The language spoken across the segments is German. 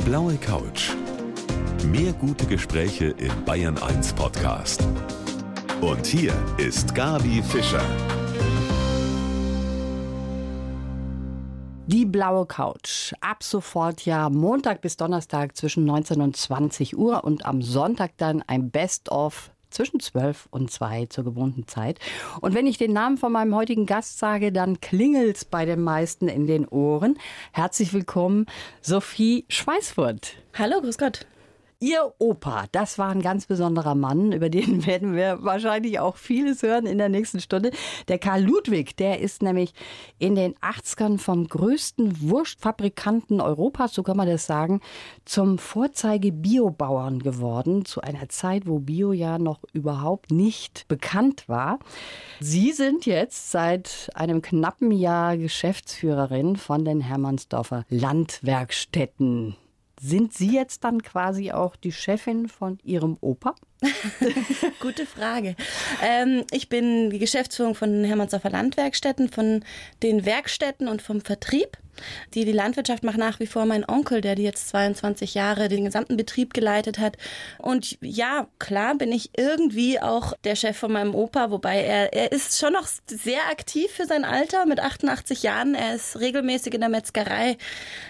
Die blaue Couch. Mehr gute Gespräche im Bayern 1 Podcast. Und hier ist Gabi Fischer. Die blaue Couch. Ab sofort ja Montag bis Donnerstag zwischen 19 und 20 Uhr und am Sonntag dann ein Best-of zwischen 12 und 2 zur gewohnten Zeit. Und wenn ich den Namen von meinem heutigen Gast sage, dann klingelt's bei den meisten in den Ohren. Herzlich willkommen, Sophie Schweißfurt. Hallo, grüß Gott. Ihr Opa, das war ein ganz besonderer Mann, über den werden wir wahrscheinlich auch vieles hören in der nächsten Stunde. Der Karl Ludwig, der ist nämlich in den 80ern vom größten Wurstfabrikanten Europas, so kann man das sagen, zum Vorzeige-Biobauern geworden, zu einer Zeit, wo Bio ja noch überhaupt nicht bekannt war. Sie sind jetzt seit einem knappen Jahr Geschäftsführerin von den Hermannsdorfer Landwerkstätten. Sind Sie jetzt dann quasi auch die Chefin von Ihrem Opa? Gute Frage. Ähm, ich bin die Geschäftsführung von Hermannsdorfer Landwerkstätten, von den Werkstätten und vom Vertrieb. Die, die Landwirtschaft macht nach wie vor mein Onkel, der die jetzt 22 Jahre den gesamten Betrieb geleitet hat. Und ja, klar bin ich irgendwie auch der Chef von meinem Opa, wobei er, er ist schon noch sehr aktiv für sein Alter mit 88 Jahren. Er ist regelmäßig in der Metzgerei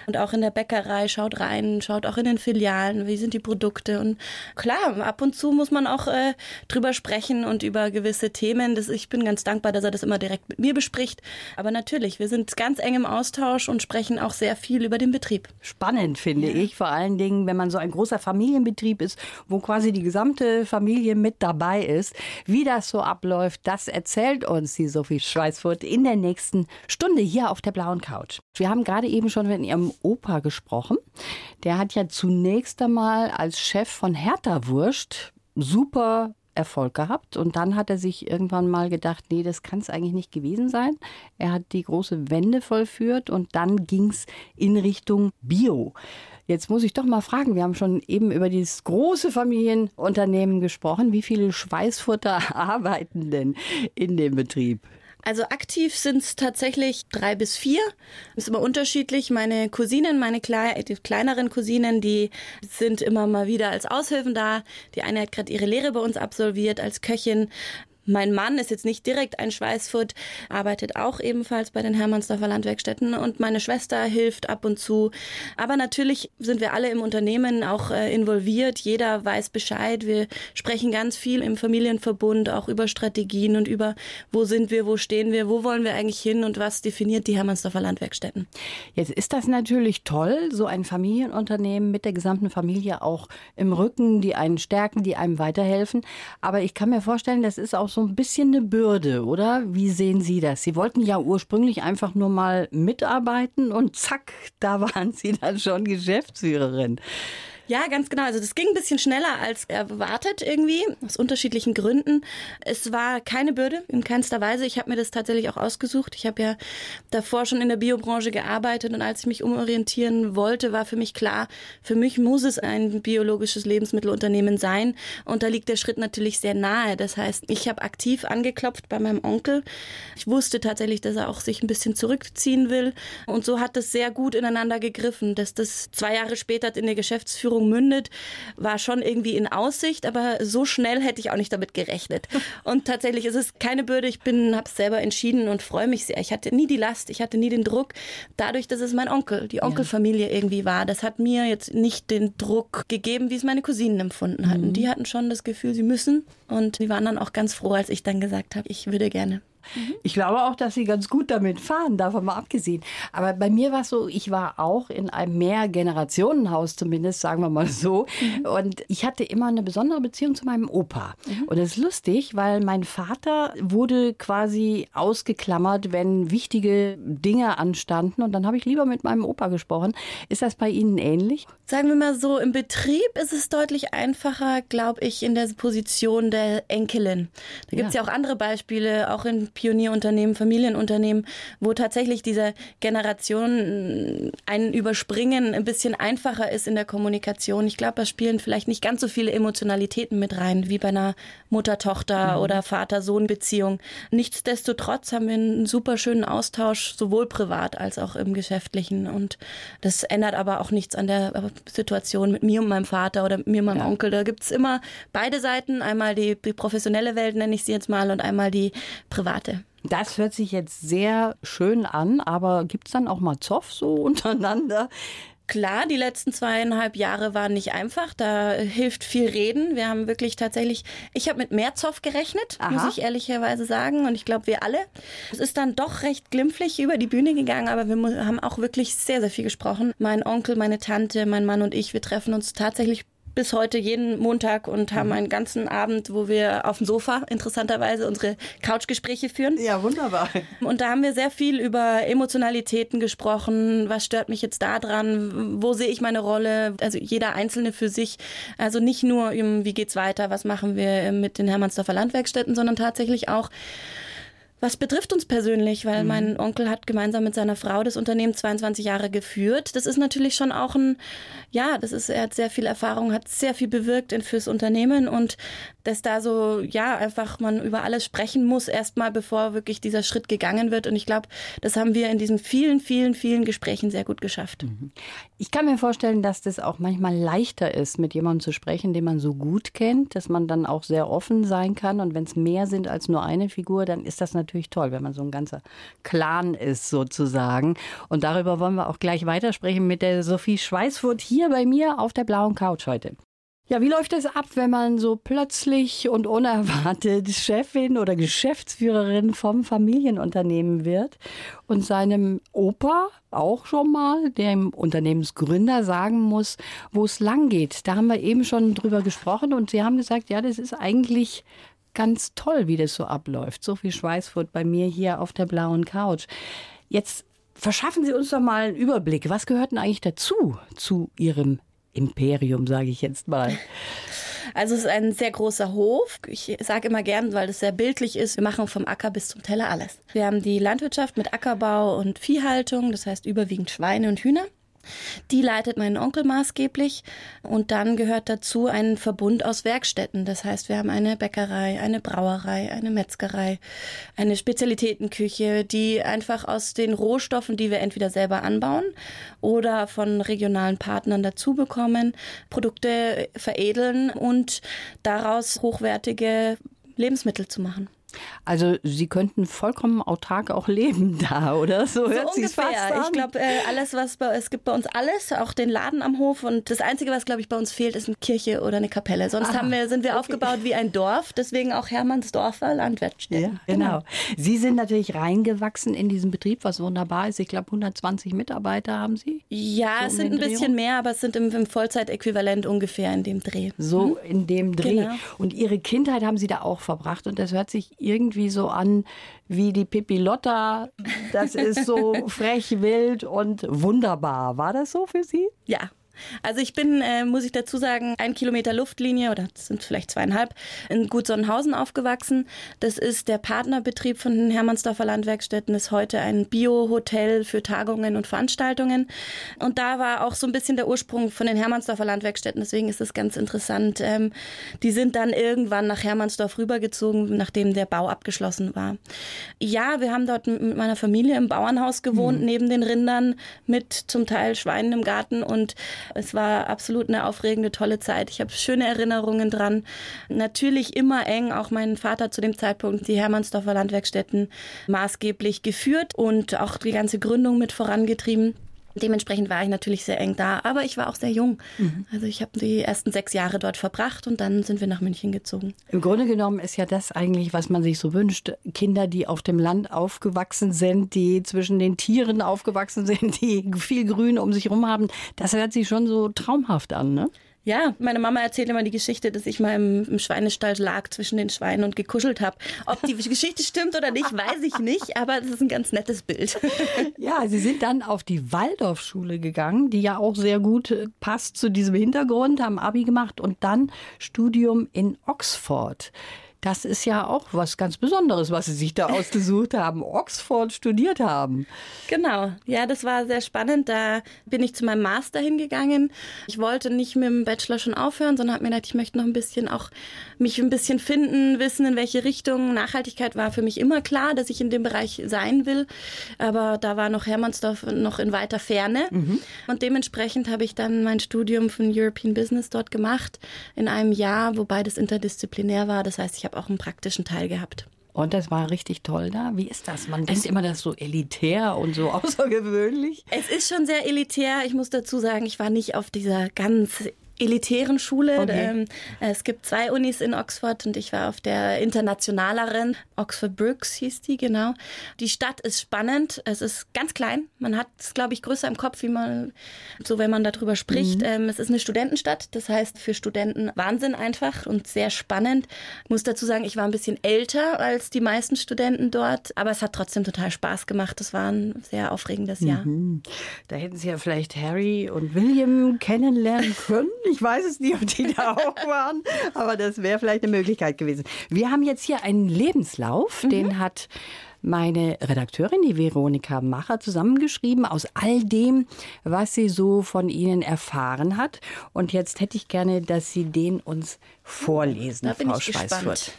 und auch in der Bäckerei, schaut rein, schaut auch in den Filialen, wie sind die Produkte. Und klar, ab und zu muss man auch äh, drüber sprechen und über gewisse Themen. Das, ich bin ganz dankbar, dass er das immer direkt mit mir bespricht. Aber natürlich, wir sind ganz eng im Austausch und sprechen auch sehr viel über den Betrieb. Spannend finde ja. ich, vor allen Dingen, wenn man so ein großer Familienbetrieb ist, wo quasi die gesamte Familie mit dabei ist. Wie das so abläuft, das erzählt uns die Sophie Schweißfurt in der nächsten Stunde hier auf der blauen Couch. Wir haben gerade eben schon mit ihrem Opa gesprochen. Der hat ja zunächst einmal als Chef von Hertha Wurst super Erfolg gehabt. Und dann hat er sich irgendwann mal gedacht, nee, das kann es eigentlich nicht gewesen sein. Er hat die große Wende vollführt und dann ging es in Richtung Bio. Jetzt muss ich doch mal fragen, wir haben schon eben über dieses große Familienunternehmen gesprochen. Wie viele Schweißfutter arbeiten denn in dem Betrieb? Also aktiv sind es tatsächlich drei bis vier. Ist immer unterschiedlich. Meine Cousinen, meine Kle die kleineren Cousinen, die sind immer mal wieder als Aushilfen da. Die eine hat gerade ihre Lehre bei uns absolviert als Köchin. Mein Mann ist jetzt nicht direkt ein Schweißfurt, arbeitet auch ebenfalls bei den Hermannsdorfer Landwerkstätten und meine Schwester hilft ab und zu. Aber natürlich sind wir alle im Unternehmen auch äh, involviert. Jeder weiß Bescheid. Wir sprechen ganz viel im Familienverbund auch über Strategien und über, wo sind wir, wo stehen wir, wo wollen wir eigentlich hin und was definiert die Hermannsdorfer Landwerkstätten. Jetzt ist das natürlich toll, so ein Familienunternehmen mit der gesamten Familie auch im Rücken, die einen stärken, die einem weiterhelfen. Aber ich kann mir vorstellen, das ist auch so ein bisschen eine Bürde, oder? Wie sehen Sie das? Sie wollten ja ursprünglich einfach nur mal mitarbeiten und zack, da waren Sie dann schon Geschäftsführerin. Ja, ganz genau. Also das ging ein bisschen schneller als erwartet irgendwie, aus unterschiedlichen Gründen. Es war keine Bürde, in keinster Weise. Ich habe mir das tatsächlich auch ausgesucht. Ich habe ja davor schon in der Biobranche gearbeitet und als ich mich umorientieren wollte, war für mich klar, für mich muss es ein biologisches Lebensmittelunternehmen sein. Und da liegt der Schritt natürlich sehr nahe. Das heißt, ich habe aktiv angeklopft bei meinem Onkel. Ich wusste tatsächlich, dass er auch sich ein bisschen zurückziehen will. Und so hat es sehr gut ineinander gegriffen, dass das zwei Jahre später in der Geschäftsführung Veränderung mündet, war schon irgendwie in Aussicht, aber so schnell hätte ich auch nicht damit gerechnet. Und tatsächlich ist es keine Bürde. Ich bin, habe es selber entschieden und freue mich sehr. Ich hatte nie die Last, ich hatte nie den Druck. Dadurch, dass es mein Onkel, die Onkelfamilie ja. irgendwie war, das hat mir jetzt nicht den Druck gegeben, wie es meine Cousinen empfunden hatten. Mhm. Die hatten schon das Gefühl, sie müssen. Und die waren dann auch ganz froh, als ich dann gesagt habe, ich würde gerne. Mhm. Ich glaube auch, dass sie ganz gut damit fahren, davon mal abgesehen. Aber bei mir war es so, ich war auch in einem Mehrgenerationenhaus zumindest, sagen wir mal so. Mhm. Und ich hatte immer eine besondere Beziehung zu meinem Opa. Mhm. Und das ist lustig, weil mein Vater wurde quasi ausgeklammert, wenn wichtige Dinge anstanden. Und dann habe ich lieber mit meinem Opa gesprochen. Ist das bei Ihnen ähnlich? Sagen wir mal so, im Betrieb ist es deutlich einfacher, glaube ich, in der Position der Enkelin. Da gibt es ja. ja auch andere Beispiele, auch in Pionierunternehmen, Familienunternehmen, wo tatsächlich diese Generation ein Überspringen ein bisschen einfacher ist in der Kommunikation. Ich glaube, da spielen vielleicht nicht ganz so viele Emotionalitäten mit rein, wie bei einer Mutter-Tochter- mhm. oder Vater-Sohn-Beziehung. Nichtsdestotrotz haben wir einen super schönen Austausch, sowohl privat als auch im Geschäftlichen. Und das ändert aber auch nichts an der Situation mit mir und meinem Vater oder mir und meinem ja. Onkel. Da gibt es immer beide Seiten. Einmal die, die professionelle Welt, nenne ich sie jetzt mal, und einmal die private. Das hört sich jetzt sehr schön an, aber gibt es dann auch mal Zoff so untereinander? Klar, die letzten zweieinhalb Jahre waren nicht einfach. Da hilft viel Reden. Wir haben wirklich tatsächlich, ich habe mit mehr Zoff gerechnet, Aha. muss ich ehrlicherweise sagen. Und ich glaube, wir alle. Es ist dann doch recht glimpflich über die Bühne gegangen, aber wir haben auch wirklich sehr, sehr viel gesprochen. Mein Onkel, meine Tante, mein Mann und ich, wir treffen uns tatsächlich bis heute jeden Montag und haben mhm. einen ganzen Abend, wo wir auf dem Sofa interessanterweise unsere Couchgespräche führen. Ja, wunderbar. Und da haben wir sehr viel über Emotionalitäten gesprochen. Was stört mich jetzt da dran? Wo sehe ich meine Rolle? Also jeder Einzelne für sich. Also nicht nur, wie geht's weiter? Was machen wir mit den Hermannsdorfer Landwerkstätten, sondern tatsächlich auch, was betrifft uns persönlich, weil mhm. mein Onkel hat gemeinsam mit seiner Frau das Unternehmen 22 Jahre geführt. Das ist natürlich schon auch ein, ja, das ist, er hat sehr viel Erfahrung, hat sehr viel bewirkt fürs Unternehmen und dass da so, ja, einfach man über alles sprechen muss, erstmal bevor wirklich dieser Schritt gegangen wird. Und ich glaube, das haben wir in diesen vielen, vielen, vielen Gesprächen sehr gut geschafft. Mhm. Ich kann mir vorstellen, dass das auch manchmal leichter ist, mit jemandem zu sprechen, den man so gut kennt, dass man dann auch sehr offen sein kann. Und wenn es mehr sind als nur eine Figur, dann ist das natürlich toll, wenn man so ein ganzer Clan ist sozusagen. Und darüber wollen wir auch gleich weitersprechen mit der Sophie Schweißfurt hier bei mir auf der blauen Couch heute. Ja, wie läuft es ab, wenn man so plötzlich und unerwartet Chefin oder Geschäftsführerin vom Familienunternehmen wird und seinem Opa auch schon mal, dem Unternehmensgründer, sagen muss, wo es lang geht? Da haben wir eben schon drüber gesprochen und Sie haben gesagt, ja, das ist eigentlich ganz toll, wie das so abläuft. So viel Schweißfurt bei mir hier auf der blauen Couch. Jetzt verschaffen Sie uns doch mal einen Überblick. Was gehört denn eigentlich dazu, zu Ihrem Imperium, sage ich jetzt mal. Also es ist ein sehr großer Hof. Ich sage immer gern, weil es sehr bildlich ist, wir machen vom Acker bis zum Teller alles. Wir haben die Landwirtschaft mit Ackerbau und Viehhaltung, das heißt überwiegend Schweine und Hühner. Die leitet mein Onkel maßgeblich und dann gehört dazu ein Verbund aus Werkstätten. Das heißt, wir haben eine Bäckerei, eine Brauerei, eine Metzgerei, eine Spezialitätenküche, die einfach aus den Rohstoffen, die wir entweder selber anbauen oder von regionalen Partnern dazu bekommen, Produkte veredeln und daraus hochwertige Lebensmittel zu machen. Also Sie könnten vollkommen autark auch leben da, oder? So, so hört sich fast an. Ich glaube, äh, alles, was bei, es gibt bei uns alles, auch den Laden am Hof. Und das Einzige, was, glaube ich, bei uns fehlt, ist eine Kirche oder eine Kapelle. Sonst haben wir, sind wir okay. aufgebaut wie ein Dorf. Deswegen auch Hermannsdorfer Landwirtschaften. Ja, genau. genau. Sie sind natürlich reingewachsen in diesen Betrieb, was wunderbar ist. Ich glaube, 120 Mitarbeiter haben Sie? Ja, so es sind ein bisschen mehr, aber es sind im, im Vollzeitäquivalent ungefähr in dem Dreh. So mhm. in dem Dreh. Genau. Und Ihre Kindheit haben Sie da auch verbracht. Und das hört sich irgendwie so an wie die Pippi Lotta. Das ist so frech, wild und wunderbar. War das so für Sie? Ja, also ich bin, äh, muss ich dazu sagen, ein Kilometer Luftlinie oder das sind vielleicht zweieinhalb in Gut Sonnenhausen aufgewachsen. Das ist der Partnerbetrieb von den Hermannsdorfer Landwerkstätten, ist heute ein Bio-Hotel für Tagungen und Veranstaltungen. Und da war auch so ein bisschen der Ursprung von den Hermannsdorfer Landwerkstätten. Deswegen ist es ganz interessant. Ähm, die sind dann irgendwann nach Hermannsdorf rübergezogen, nachdem der Bau abgeschlossen war. Ja, wir haben dort mit meiner Familie im Bauernhaus gewohnt, mhm. neben den Rindern, mit zum Teil Schweinen im Garten und es war absolut eine aufregende, tolle Zeit. Ich habe schöne Erinnerungen dran. Natürlich immer eng, auch mein Vater zu dem Zeitpunkt die Hermannsdorfer Landwerkstätten maßgeblich geführt und auch die ganze Gründung mit vorangetrieben. Dementsprechend war ich natürlich sehr eng da, aber ich war auch sehr jung. Mhm. Also ich habe die ersten sechs Jahre dort verbracht und dann sind wir nach München gezogen. Im Grunde genommen ist ja das eigentlich, was man sich so wünscht. Kinder, die auf dem Land aufgewachsen sind, die zwischen den Tieren aufgewachsen sind, die viel Grün um sich herum haben. Das hört sich schon so traumhaft an, ne? Ja, meine Mama erzählt immer die Geschichte, dass ich mal im, im Schweinestall lag zwischen den Schweinen und gekuschelt habe. Ob die Geschichte stimmt oder nicht, weiß ich nicht, aber das ist ein ganz nettes Bild. Ja, Sie sind dann auf die Waldorfschule gegangen, die ja auch sehr gut äh, passt zu diesem Hintergrund, haben Abi gemacht und dann Studium in Oxford. Das ist ja auch was ganz Besonderes, was Sie sich da ausgesucht haben. Oxford studiert haben. Genau. Ja, das war sehr spannend. Da bin ich zu meinem Master hingegangen. Ich wollte nicht mit dem Bachelor schon aufhören, sondern habe mir gedacht, ich möchte noch ein bisschen auch mich ein bisschen finden, wissen, in welche Richtung. Nachhaltigkeit war für mich immer klar, dass ich in dem Bereich sein will. Aber da war noch Hermannsdorf noch in weiter Ferne. Mhm. Und dementsprechend habe ich dann mein Studium von European Business dort gemacht in einem Jahr, wobei das interdisziplinär war. Das heißt, ich habe habe auch einen praktischen Teil gehabt. Und das war richtig toll da. Wie ist das? Man denkt immer, das ist so elitär und so außergewöhnlich. Es ist schon sehr elitär. Ich muss dazu sagen, ich war nicht auf dieser ganz elitären Schule. Okay. Ähm, es gibt zwei Unis in Oxford und ich war auf der internationaleren. Oxford Brooks hieß die, genau. Die Stadt ist spannend. Es ist ganz klein. Man hat es, glaube ich, größer im Kopf, wie man, so wenn man darüber spricht. Mhm. Ähm, es ist eine Studentenstadt. Das heißt, für Studenten Wahnsinn einfach und sehr spannend. Ich muss dazu sagen, ich war ein bisschen älter als die meisten Studenten dort, aber es hat trotzdem total Spaß gemacht. Es war ein sehr aufregendes Jahr. Mhm. Da hätten Sie ja vielleicht Harry und William kennenlernen können. Ich weiß es nicht, ob die da auch waren, aber das wäre vielleicht eine Möglichkeit gewesen. Wir haben jetzt hier einen Lebenslauf, mhm. den hat meine Redakteurin, die Veronika Macher, zusammengeschrieben aus all dem, was sie so von Ihnen erfahren hat. Und jetzt hätte ich gerne, dass Sie den uns vorlesen, da Frau Schweißfurt.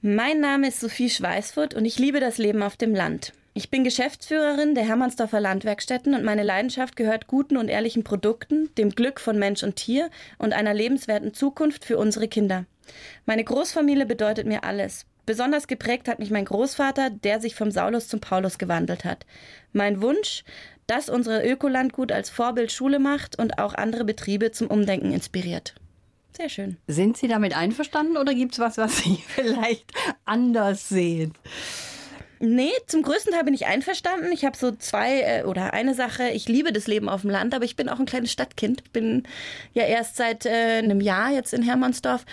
Mein Name ist Sophie Schweißfurt und ich liebe das Leben auf dem Land. Ich bin Geschäftsführerin der Hermannsdorfer Landwerkstätten und meine Leidenschaft gehört guten und ehrlichen Produkten, dem Glück von Mensch und Tier und einer lebenswerten Zukunft für unsere Kinder. Meine Großfamilie bedeutet mir alles. Besonders geprägt hat mich mein Großvater, der sich vom Saulus zum Paulus gewandelt hat. Mein Wunsch, dass unsere Ökolandgut als Vorbild Schule macht und auch andere Betriebe zum Umdenken inspiriert. Sehr schön. Sind Sie damit einverstanden oder gibt es was, was Sie vielleicht anders sehen? Nee, zum größten Teil bin ich einverstanden. Ich habe so zwei äh, oder eine Sache. Ich liebe das Leben auf dem Land, aber ich bin auch ein kleines Stadtkind. Bin ja erst seit äh, einem Jahr jetzt in Hermannsdorf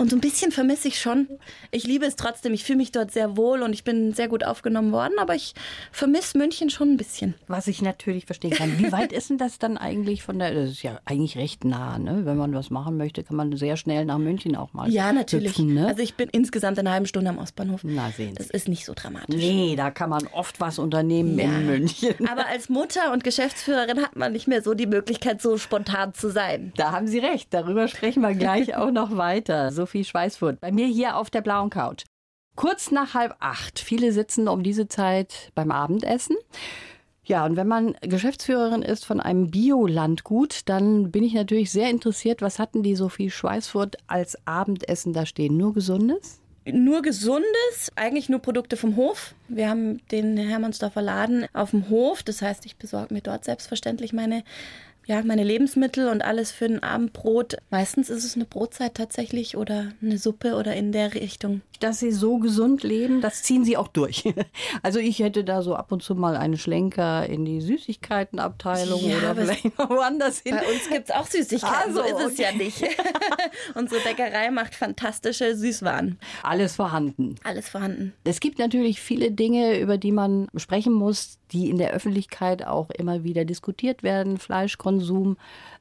und so ein bisschen vermisse ich schon. Ich liebe es trotzdem. Ich fühle mich dort sehr wohl und ich bin sehr gut aufgenommen worden. Aber ich vermisse München schon ein bisschen. Was ich natürlich verstehen kann. Wie weit ist denn das dann eigentlich von der. Das ist ja eigentlich recht nah, ne? Wenn man was machen möchte, kann man sehr schnell nach München auch mal. Ja, natürlich. Hüpfen, ne? Also ich bin insgesamt eine halbe Stunde am Ostbahnhof. Na, sehen Sie. Das ist nicht so dramatisch. Nee, da kann man oft was unternehmen ja. in München. Aber als Mutter und Geschäftsführerin hat man nicht mehr so die Möglichkeit, so spontan zu sein. Da haben Sie recht. Darüber sprechen wir gleich auch noch weiter. So Sophie Schweißfurt, bei mir hier auf der blauen Couch. Kurz nach halb acht. Viele sitzen um diese Zeit beim Abendessen. Ja, und wenn man Geschäftsführerin ist von einem Biolandgut, dann bin ich natürlich sehr interessiert, was hatten die Sophie Schweißfurt als Abendessen da stehen? Nur Gesundes? Nur Gesundes, eigentlich nur Produkte vom Hof. Wir haben den Hermannsdorfer Laden auf dem Hof. Das heißt, ich besorge mir dort selbstverständlich meine ja, meine Lebensmittel und alles für ein Abendbrot. Meistens ist es eine Brotzeit tatsächlich oder eine Suppe oder in der Richtung. Dass Sie so gesund leben, das ziehen Sie auch durch. Also ich hätte da so ab und zu mal einen Schlenker in die Süßigkeitenabteilung ja, oder vielleicht noch woanders hin. Bei uns gibt es auch Süßigkeiten, also, so ist es ja nicht. Unsere Bäckerei macht fantastische Süßwaren. Alles vorhanden. Alles vorhanden. Es gibt natürlich viele Dinge, über die man sprechen muss, die in der Öffentlichkeit auch immer wieder diskutiert werden. Fleischkonsum,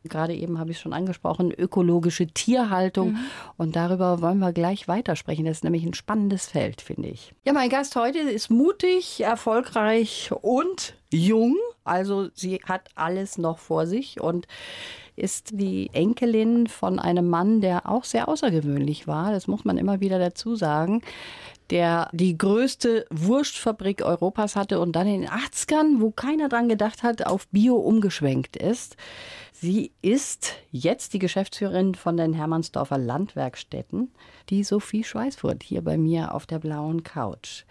gerade eben habe ich schon angesprochen, ökologische Tierhaltung. Mhm. Und darüber wollen wir gleich weitersprechen. Das ist nämlich ein spannendes Feld, finde ich. Ja, mein Gast heute ist mutig, erfolgreich und jung. Also sie hat alles noch vor sich und ist die Enkelin von einem Mann, der auch sehr außergewöhnlich war. Das muss man immer wieder dazu sagen der die größte Wurstfabrik Europas hatte und dann in den 80ern, wo keiner dran gedacht hat, auf Bio umgeschwenkt ist. Sie ist jetzt die Geschäftsführerin von den Hermannsdorfer Landwerkstätten, die Sophie Schweißfurt hier bei mir auf der blauen Couch.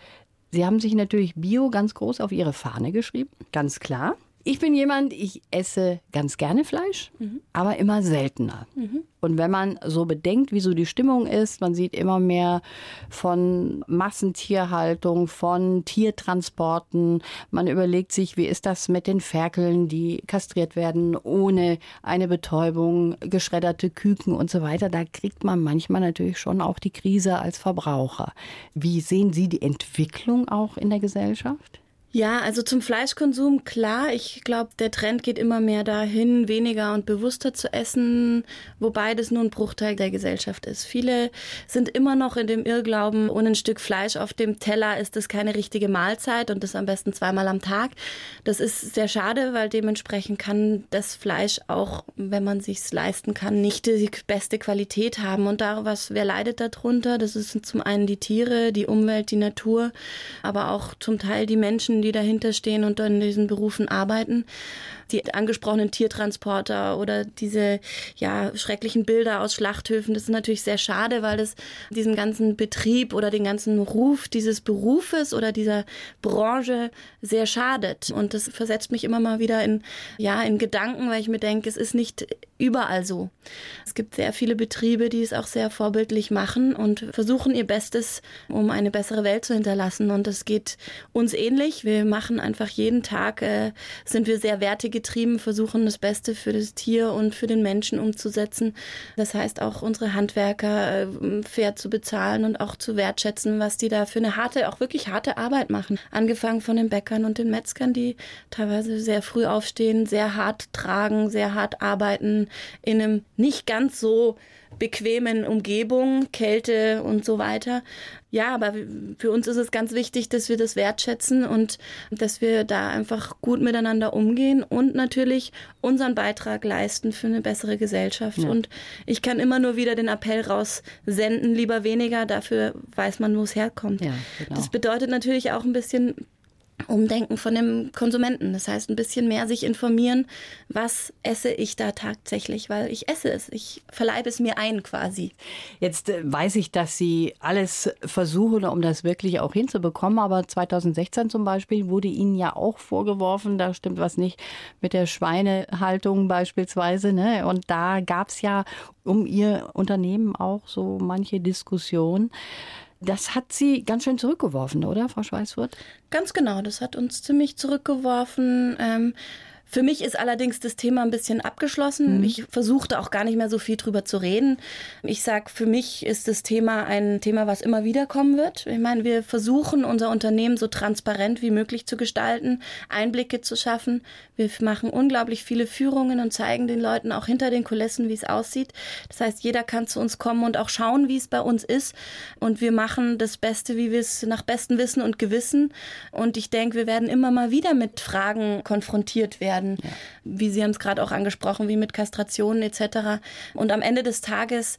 Sie haben sich natürlich Bio ganz groß auf Ihre Fahne geschrieben, ganz klar. Ich bin jemand, ich esse ganz gerne Fleisch, mhm. aber immer seltener. Mhm. Und wenn man so bedenkt, wie so die Stimmung ist, man sieht immer mehr von Massentierhaltung, von Tiertransporten. Man überlegt sich, wie ist das mit den Ferkeln, die kastriert werden ohne eine Betäubung, geschredderte Küken und so weiter. Da kriegt man manchmal natürlich schon auch die Krise als Verbraucher. Wie sehen Sie die Entwicklung auch in der Gesellschaft? Ja, also zum Fleischkonsum, klar. Ich glaube, der Trend geht immer mehr dahin, weniger und bewusster zu essen, wobei das nur ein Bruchteil der Gesellschaft ist. Viele sind immer noch in dem Irrglauben, ohne ein Stück Fleisch auf dem Teller ist das keine richtige Mahlzeit und das am besten zweimal am Tag. Das ist sehr schade, weil dementsprechend kann das Fleisch auch, wenn man sich's leisten kann, nicht die beste Qualität haben. Und da was, wer leidet darunter? Das ist zum einen die Tiere, die Umwelt, die Natur, aber auch zum Teil die Menschen, die dahinter stehen und in diesen Berufen arbeiten die angesprochenen Tiertransporter oder diese ja schrecklichen Bilder aus Schlachthöfen, das ist natürlich sehr schade, weil das diesen ganzen Betrieb oder den ganzen Ruf dieses Berufes oder dieser Branche sehr schadet und das versetzt mich immer mal wieder in ja in Gedanken, weil ich mir denke, es ist nicht überall so. Es gibt sehr viele Betriebe, die es auch sehr vorbildlich machen und versuchen ihr Bestes, um eine bessere Welt zu hinterlassen und es geht uns ähnlich. Wir machen einfach jeden Tag äh, sind wir sehr wertige getrieben, versuchen das Beste für das Tier und für den Menschen umzusetzen. Das heißt auch unsere Handwerker äh, fair zu bezahlen und auch zu wertschätzen, was die da für eine harte, auch wirklich harte Arbeit machen. Angefangen von den Bäckern und den Metzgern, die teilweise sehr früh aufstehen, sehr hart tragen, sehr hart arbeiten, in einem nicht ganz so bequemen Umgebung, Kälte und so weiter. Ja, aber für uns ist es ganz wichtig, dass wir das wertschätzen und dass wir da einfach gut miteinander umgehen und natürlich unseren Beitrag leisten für eine bessere Gesellschaft. Ja. Und ich kann immer nur wieder den Appell raussenden, lieber weniger, dafür weiß man, wo es herkommt. Ja, genau. Das bedeutet natürlich auch ein bisschen Umdenken von dem Konsumenten. Das heißt, ein bisschen mehr sich informieren, was esse ich da tatsächlich, weil ich esse es. Ich verleibe es mir ein quasi. Jetzt äh, weiß ich, dass Sie alles versuchen, um das wirklich auch hinzubekommen. Aber 2016 zum Beispiel wurde Ihnen ja auch vorgeworfen, da stimmt was nicht mit der Schweinehaltung beispielsweise. Ne? Und da gab es ja um Ihr Unternehmen auch so manche Diskussionen. Das hat Sie ganz schön zurückgeworfen, oder, Frau Schweißfurt? Ganz genau, das hat uns ziemlich zurückgeworfen. Ähm, für mich ist allerdings das Thema ein bisschen abgeschlossen. Mhm. Ich versuchte auch gar nicht mehr so viel drüber zu reden. Ich sag, für mich ist das Thema ein Thema, was immer wieder kommen wird. Ich meine, wir versuchen unser Unternehmen so transparent wie möglich zu gestalten, Einblicke zu schaffen. Wir machen unglaublich viele Führungen und zeigen den Leuten auch hinter den Kulissen, wie es aussieht. Das heißt, jeder kann zu uns kommen und auch schauen, wie es bei uns ist. Und wir machen das Beste, wie wir es nach bestem Wissen und Gewissen. Und ich denke, wir werden immer mal wieder mit Fragen konfrontiert werden werden, ja. wie Sie haben es gerade auch angesprochen, wie mit Kastrationen etc. Und am Ende des Tages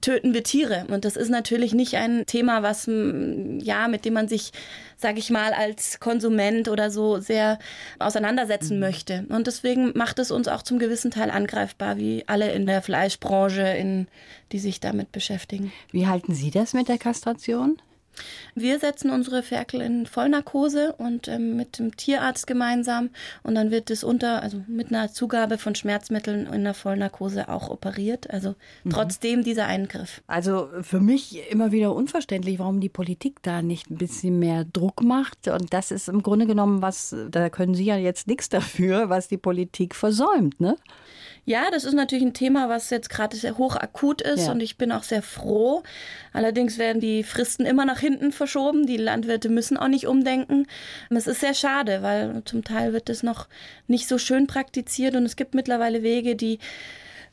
töten wir Tiere. Und das ist natürlich nicht ein Thema, was, ja, mit dem man sich, sage ich mal, als Konsument oder so sehr auseinandersetzen mhm. möchte. Und deswegen macht es uns auch zum gewissen Teil angreifbar, wie alle in der Fleischbranche, in, die sich damit beschäftigen. Wie halten Sie das mit der Kastration? Wir setzen unsere Ferkel in Vollnarkose und ähm, mit dem Tierarzt gemeinsam und dann wird es unter, also mit einer Zugabe von Schmerzmitteln in der Vollnarkose auch operiert. Also mhm. trotzdem dieser Eingriff. Also für mich immer wieder unverständlich, warum die Politik da nicht ein bisschen mehr Druck macht. Und das ist im Grunde genommen was, da können Sie ja jetzt nichts dafür, was die Politik versäumt, ne? Ja, das ist natürlich ein Thema, was jetzt gerade sehr hoch akut ist ja. und ich bin auch sehr froh. Allerdings werden die Fristen immer nach hinten verschoben. Die Landwirte müssen auch nicht umdenken. Es ist sehr schade, weil zum Teil wird es noch nicht so schön praktiziert und es gibt mittlerweile Wege, die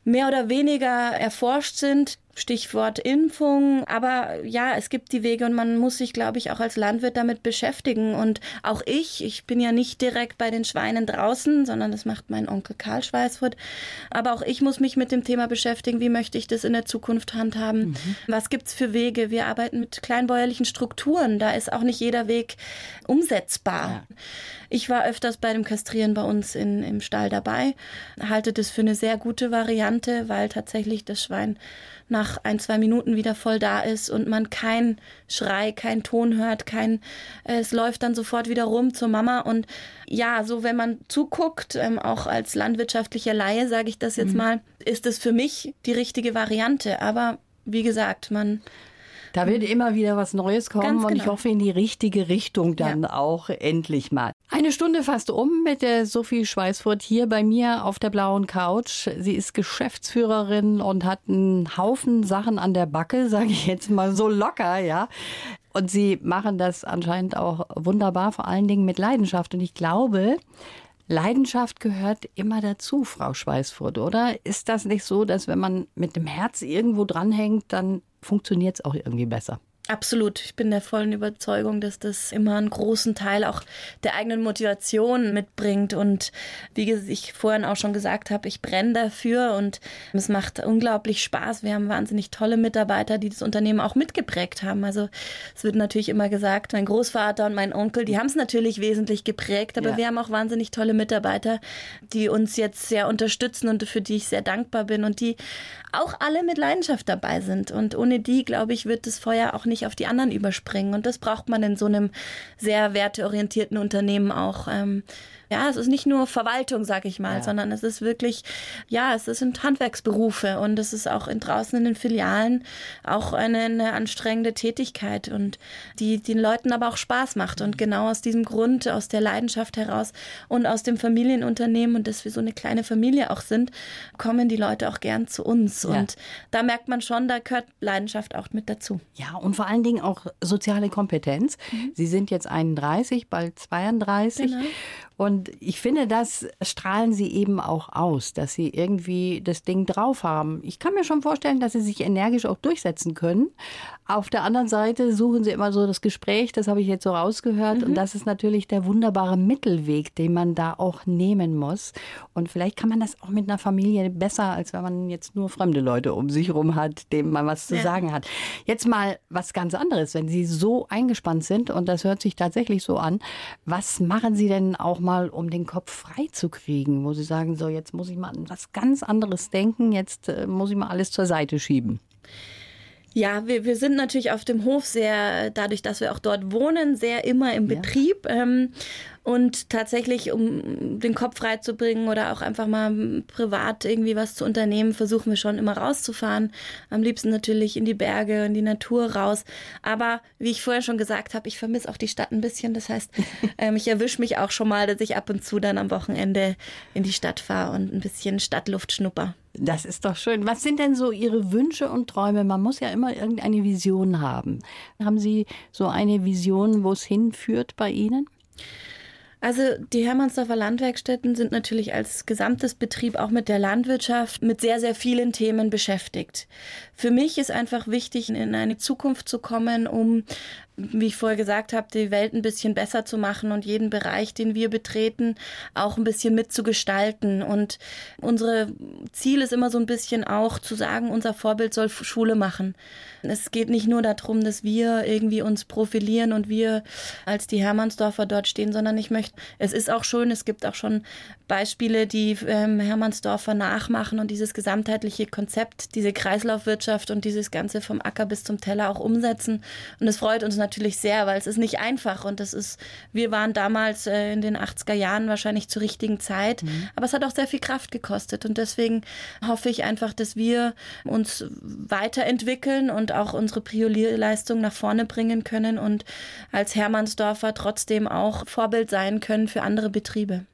mehr oder weniger erforscht sind. Stichwort Impfung. Aber ja, es gibt die Wege und man muss sich, glaube ich, auch als Landwirt damit beschäftigen. Und auch ich, ich bin ja nicht direkt bei den Schweinen draußen, sondern das macht mein Onkel Karl Schweißfurt. Aber auch ich muss mich mit dem Thema beschäftigen. Wie möchte ich das in der Zukunft handhaben? Mhm. Was gibt's für Wege? Wir arbeiten mit kleinbäuerlichen Strukturen. Da ist auch nicht jeder Weg umsetzbar. Ja. Ich war öfters bei dem Kastrieren bei uns in, im Stall dabei, halte das für eine sehr gute Variante, weil tatsächlich das Schwein nach ein, zwei Minuten wieder voll da ist und man kein Schrei, kein Ton hört, kein, äh, es läuft dann sofort wieder rum zur Mama und ja, so wenn man zuguckt, ähm, auch als landwirtschaftlicher Laie, sage ich das jetzt mhm. mal, ist es für mich die richtige Variante. Aber wie gesagt, man da wird immer wieder was Neues kommen genau. und ich genau. hoffe in die richtige Richtung dann ja. auch endlich mal. Eine Stunde fast um mit der Sophie Schweißfurt hier bei mir auf der blauen Couch. Sie ist Geschäftsführerin und hat einen Haufen Sachen an der Backe, sage ich jetzt mal so locker, ja. Und Sie machen das anscheinend auch wunderbar, vor allen Dingen mit Leidenschaft. Und ich glaube, Leidenschaft gehört immer dazu, Frau Schweißfurt, oder? Ist das nicht so, dass wenn man mit dem Herz irgendwo dranhängt, dann funktioniert es auch irgendwie besser? Absolut. Ich bin der vollen Überzeugung, dass das immer einen großen Teil auch der eigenen Motivation mitbringt. Und wie ich vorhin auch schon gesagt habe, ich brenne dafür und es macht unglaublich Spaß. Wir haben wahnsinnig tolle Mitarbeiter, die das Unternehmen auch mitgeprägt haben. Also es wird natürlich immer gesagt, mein Großvater und mein Onkel, die haben es natürlich wesentlich geprägt, aber ja. wir haben auch wahnsinnig tolle Mitarbeiter, die uns jetzt sehr unterstützen und für die ich sehr dankbar bin und die auch alle mit Leidenschaft dabei sind. Und ohne die, glaube ich, wird das Feuer auch nicht auf die anderen überspringen. Und das braucht man in so einem sehr werteorientierten Unternehmen auch. Ähm, ja, es ist nicht nur Verwaltung, sag ich mal, ja. sondern es ist wirklich, ja, es sind Handwerksberufe und es ist auch in, draußen in den Filialen auch eine, eine anstrengende Tätigkeit und die den Leuten aber auch Spaß macht. Und genau aus diesem Grund, aus der Leidenschaft heraus und aus dem Familienunternehmen und dass wir so eine kleine Familie auch sind, kommen die Leute auch gern zu uns. Ja. Und da merkt man schon, da gehört Leidenschaft auch mit dazu. Ja, und vor allen Dingen auch soziale Kompetenz. Mhm. Sie sind jetzt 31, bald 32. Genau. Und ich finde, das strahlen sie eben auch aus, dass sie irgendwie das Ding drauf haben. Ich kann mir schon vorstellen, dass sie sich energisch auch durchsetzen können. Auf der anderen Seite suchen sie immer so das Gespräch, das habe ich jetzt so rausgehört. Mhm. Und das ist natürlich der wunderbare Mittelweg, den man da auch nehmen muss. Und vielleicht kann man das auch mit einer Familie besser, als wenn man jetzt nur fremde Leute um sich herum hat, dem man was zu ja. sagen hat. Jetzt mal was ganz anderes, wenn Sie so eingespannt sind, und das hört sich tatsächlich so an, was machen Sie denn auch mal, um den Kopf frei zu kriegen, wo Sie sagen, so jetzt muss ich mal an was ganz anderes denken, jetzt äh, muss ich mal alles zur Seite schieben? Ja, wir, wir sind natürlich auf dem Hof sehr, dadurch, dass wir auch dort wohnen, sehr immer im Betrieb. Ja. Ähm, und tatsächlich, um den Kopf freizubringen oder auch einfach mal privat irgendwie was zu unternehmen, versuchen wir schon immer rauszufahren. Am liebsten natürlich in die Berge, in die Natur raus. Aber wie ich vorher schon gesagt habe, ich vermisse auch die Stadt ein bisschen. Das heißt, ähm, ich erwische mich auch schon mal, dass ich ab und zu dann am Wochenende in die Stadt fahre und ein bisschen Stadtluft schnupper. Das ist doch schön. Was sind denn so Ihre Wünsche und Träume? Man muss ja immer irgendeine Vision haben. Haben Sie so eine Vision, wo es hinführt bei Ihnen? Also die Hermannsdorfer Landwerkstätten sind natürlich als gesamtes Betrieb auch mit der Landwirtschaft mit sehr, sehr vielen Themen beschäftigt. Für mich ist einfach wichtig, in eine Zukunft zu kommen, um wie ich vorher gesagt habe, die Welt ein bisschen besser zu machen und jeden Bereich, den wir betreten, auch ein bisschen mitzugestalten. Und unsere Ziel ist immer so ein bisschen auch zu sagen, unser Vorbild soll Schule machen. Es geht nicht nur darum, dass wir irgendwie uns profilieren und wir als die Hermannsdorfer dort stehen, sondern ich möchte, es ist auch schön, es gibt auch schon Beispiele, die ähm, Hermannsdorfer nachmachen und dieses gesamtheitliche Konzept, diese Kreislaufwirtschaft und dieses Ganze vom Acker bis zum Teller auch umsetzen. Und es freut uns natürlich, sehr, weil es ist nicht einfach und das ist, wir waren damals äh, in den 80er Jahren wahrscheinlich zur richtigen Zeit, mhm. aber es hat auch sehr viel Kraft gekostet und deswegen hoffe ich einfach, dass wir uns weiterentwickeln und auch unsere Pionierleistung nach vorne bringen können und als Hermannsdorfer trotzdem auch Vorbild sein können für andere Betriebe.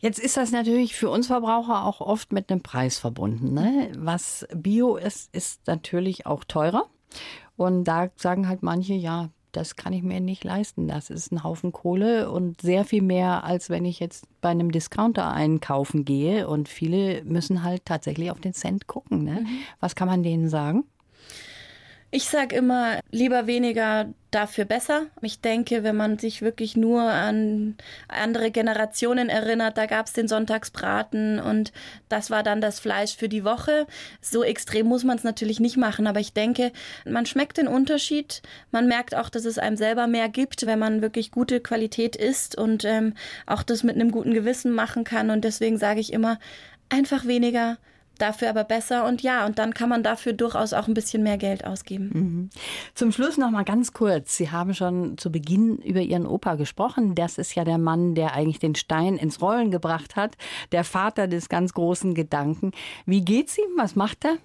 Jetzt ist das natürlich für uns Verbraucher auch oft mit einem Preis verbunden. Ne? Was Bio ist, ist natürlich auch teurer. Und da sagen halt manche, ja, das kann ich mir nicht leisten. Das ist ein Haufen Kohle und sehr viel mehr, als wenn ich jetzt bei einem Discounter einkaufen gehe. Und viele müssen halt tatsächlich auf den Cent gucken. Ne? Mhm. Was kann man denen sagen? Ich sage immer, lieber weniger, dafür besser. Ich denke, wenn man sich wirklich nur an andere Generationen erinnert, da gab es den Sonntagsbraten und das war dann das Fleisch für die Woche. So extrem muss man es natürlich nicht machen, aber ich denke, man schmeckt den Unterschied. Man merkt auch, dass es einem selber mehr gibt, wenn man wirklich gute Qualität isst und ähm, auch das mit einem guten Gewissen machen kann. Und deswegen sage ich immer, einfach weniger dafür aber besser und ja, und dann kann man dafür durchaus auch ein bisschen mehr Geld ausgeben. Mhm. Zum Schluss noch mal ganz kurz. Sie haben schon zu Beginn über Ihren Opa gesprochen. Das ist ja der Mann, der eigentlich den Stein ins Rollen gebracht hat, der Vater des ganz großen Gedanken. Wie geht's ihm? Was macht er?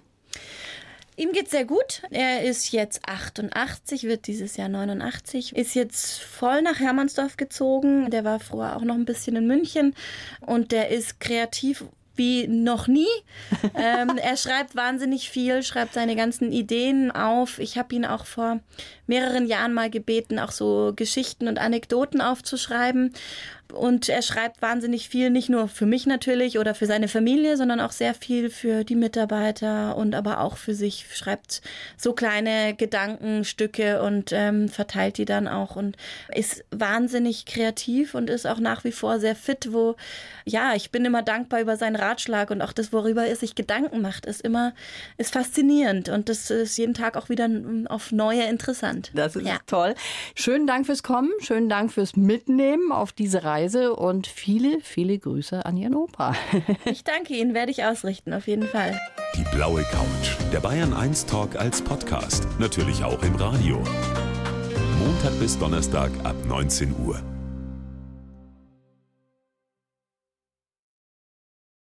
Ihm geht's sehr gut. Er ist jetzt 88, wird dieses Jahr 89, ist jetzt voll nach Hermannsdorf gezogen. Der war vorher auch noch ein bisschen in München und der ist kreativ wie noch nie. ähm, er schreibt wahnsinnig viel, schreibt seine ganzen Ideen auf. Ich habe ihn auch vor mehreren Jahren mal gebeten, auch so Geschichten und Anekdoten aufzuschreiben. Und er schreibt wahnsinnig viel, nicht nur für mich natürlich oder für seine Familie, sondern auch sehr viel für die Mitarbeiter und aber auch für sich. Schreibt so kleine Gedankenstücke und ähm, verteilt die dann auch und ist wahnsinnig kreativ und ist auch nach wie vor sehr fit, wo, ja, ich bin immer dankbar über seinen Ratschlag und auch das, worüber er sich Gedanken macht, ist immer, ist faszinierend und das ist jeden Tag auch wieder auf neue interessant. Das ist ja. toll. Schönen Dank fürs Kommen, schönen Dank fürs Mitnehmen auf diese Reise. Reise und viele, viele Grüße an Ihren Opa. ich danke Ihnen, werde ich ausrichten, auf jeden Fall. Die blaue Couch, der Bayern 1 Talk als Podcast, natürlich auch im Radio. Montag bis Donnerstag ab 19 Uhr.